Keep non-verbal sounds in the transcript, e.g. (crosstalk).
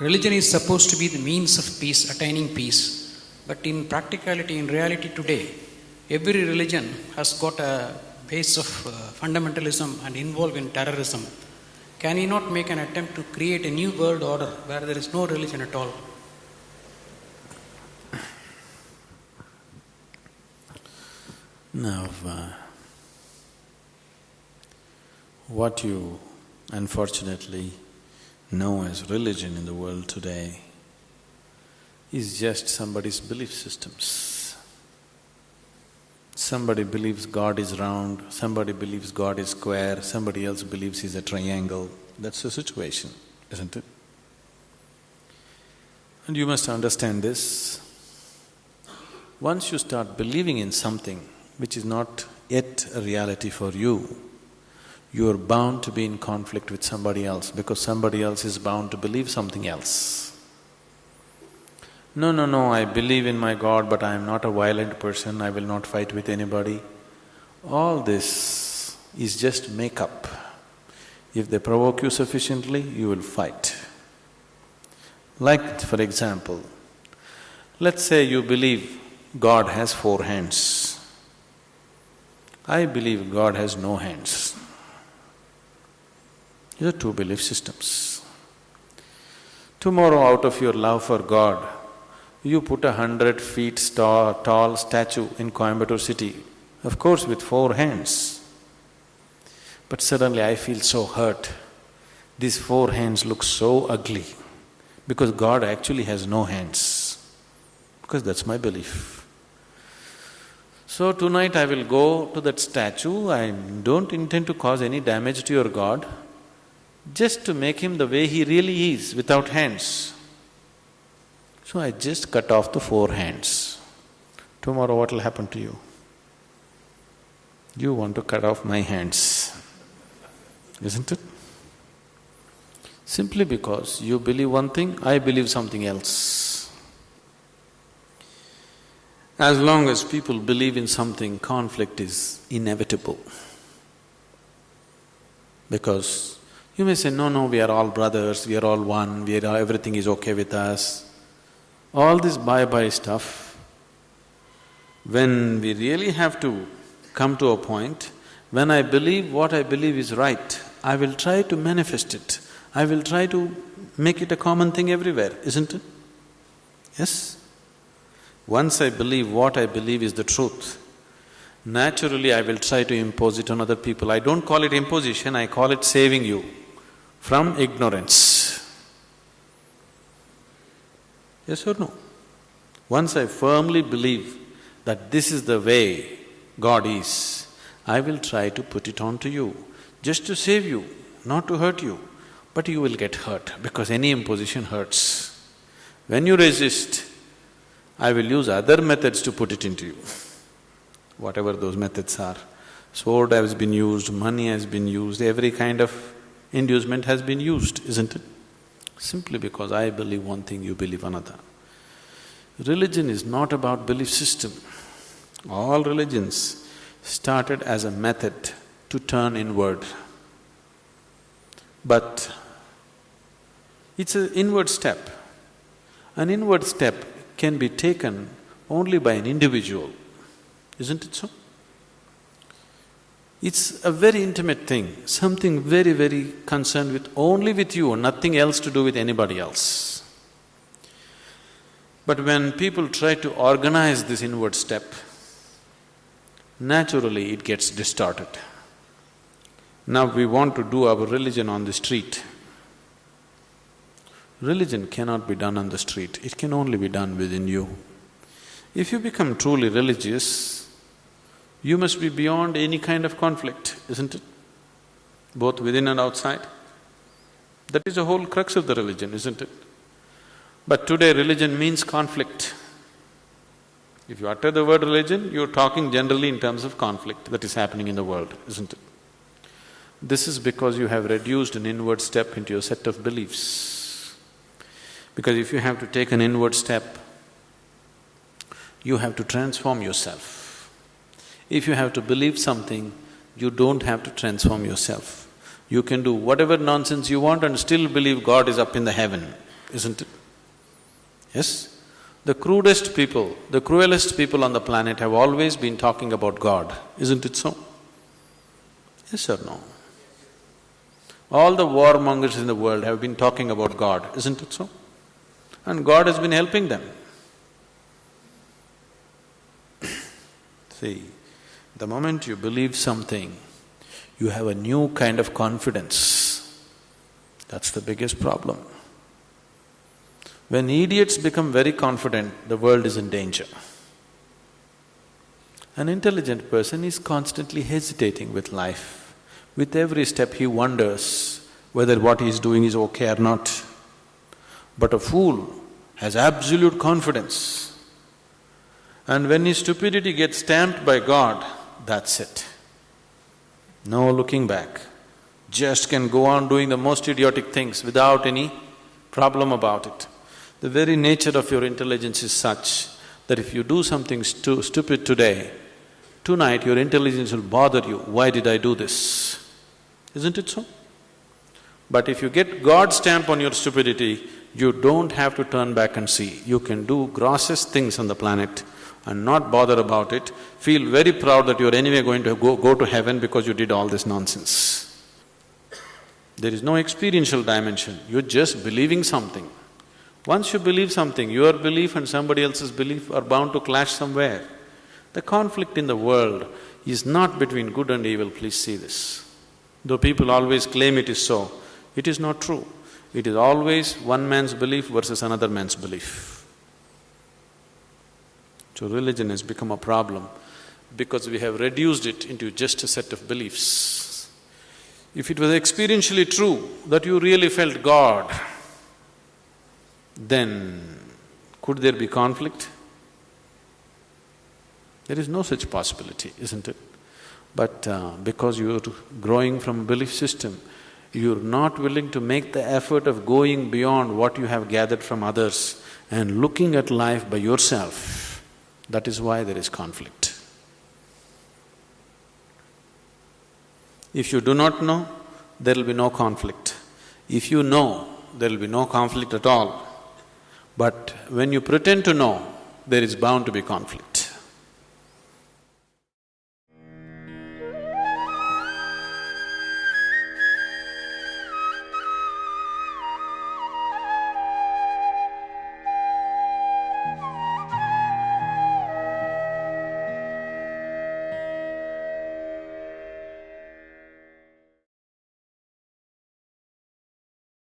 religion is supposed to be the means of peace, attaining peace. But in practicality, in reality today, every religion has got a base of uh, fundamentalism and involved in terrorism. Can he not make an attempt to create a new world order where there is no religion at all? Now, uh, what you unfortunately know as religion in the world today is just somebody's belief systems. Somebody believes God is round, somebody believes God is square, somebody else believes he's a triangle. That's the situation, isn't it? And you must understand this. Once you start believing in something which is not yet a reality for you, you are bound to be in conflict with somebody else because somebody else is bound to believe something else. No, no, no, I believe in my God, but I am not a violent person, I will not fight with anybody. All this is just make-up. If they provoke you sufficiently, you will fight. Like, for example, let's say you believe God has four hands. I believe God has no hands. These are two belief systems. Tomorrow, out of your love for God, you put a hundred feet tall, tall statue in Coimbatore city, of course with four hands. But suddenly I feel so hurt. These four hands look so ugly because God actually has no hands, because that's my belief. So tonight I will go to that statue, I don't intend to cause any damage to your God, just to make him the way he really is, without hands. So I just cut off the four hands. Tomorrow what will happen to you? You want to cut off my hands, isn't it? Simply because you believe one thing, I believe something else. As long as people believe in something, conflict is inevitable. Because you may say, no, no, we are all brothers, we are all one, we are, everything is okay with us. All this bhai-bhai stuff, when we really have to come to a point, when I believe what I believe is right, I will try to manifest it. I will try to make it a common thing everywhere, isn't it? Yes? Once I believe what I believe is the truth, naturally I will try to impose it on other people. I don't call it imposition, I call it saving you from ignorance. Yes or no? Once I firmly believe that this is the way God is, I will try to put it on to you, just to save you, not to hurt you. But you will get hurt because any imposition hurts. When you resist, I will use other methods to put it into you, whatever those methods are. Sword has been used, money has been used, every kind of inducement has been used, isn't it? Simply because I believe one thing, you believe another. Religion is not about belief system. All religions started as a method to turn inward. But it's an inward step. An inward step can be taken only by an individual, isn't it so? It's a very intimate thing, something very, very concerned with only with you, nothing else to do with anybody else. But when people try to organize this inward step, naturally it gets distorted. Now we want to do our religion on the street. Religion cannot be done on the street, it can only be done within you. If you become truly religious, you must be beyond any kind of conflict, isn't it? Both within and outside. That is the whole crux of the religion, isn't it? But today religion means conflict. If you utter the word religion, you're talking generally in terms of conflict that is happening in the world, isn't it? This is because you have reduced an inward step into your set of beliefs. Because if you have to take an inward step, you have to transform yourself. If you have to believe something, you don't have to transform yourself. You can do whatever nonsense you want and still believe God is up in the heaven. isn't it? Yes? The crudest people, the cruelest people on the planet have always been talking about God, isn't it so? Yes or no? All the warmongers in the world have been talking about God, isn't it so? And God has been helping them. (coughs) See, the moment you believe something, you have a new kind of confidence. That's the biggest problem. When idiots become very confident, the world is in danger. An intelligent person is constantly hesitating with life. With every step, he wonders whether what he is doing is okay or not. But a fool has absolute confidence. And when his stupidity gets stamped by God, that's it. No looking back. Just can go on doing the most idiotic things without any problem about it. The very nature of your intelligence is such that if you do something stu- stupid today, tonight your intelligence will bother you, why did I do this? Isn't it so? But if you get God's stamp on your stupidity, you don't have to turn back and see. You can do grossest things on the planet and not bother about it, feel very proud that you're anyway going to go, go to heaven because you did all this nonsense. There is no experiential dimension, you're just believing something. Once you believe something, your belief and somebody else's belief are bound to clash somewhere. The conflict in the world is not between good and evil, please see this. Though people always claim it is so, it is not true. It is always one man's belief versus another man's belief. So religion has become a problem because we have reduced it into just a set of beliefs. If it was experientially true that you really felt God, then could there be conflict? There is no such possibility, isn't it? But uh, because you're growing from a belief system, you're not willing to make the effort of going beyond what you have gathered from others and looking at life by yourself. That is why there is conflict. If you do not know, there will be no conflict. If you know, there will be no conflict at all. But when you pretend to know, there is bound to be conflict.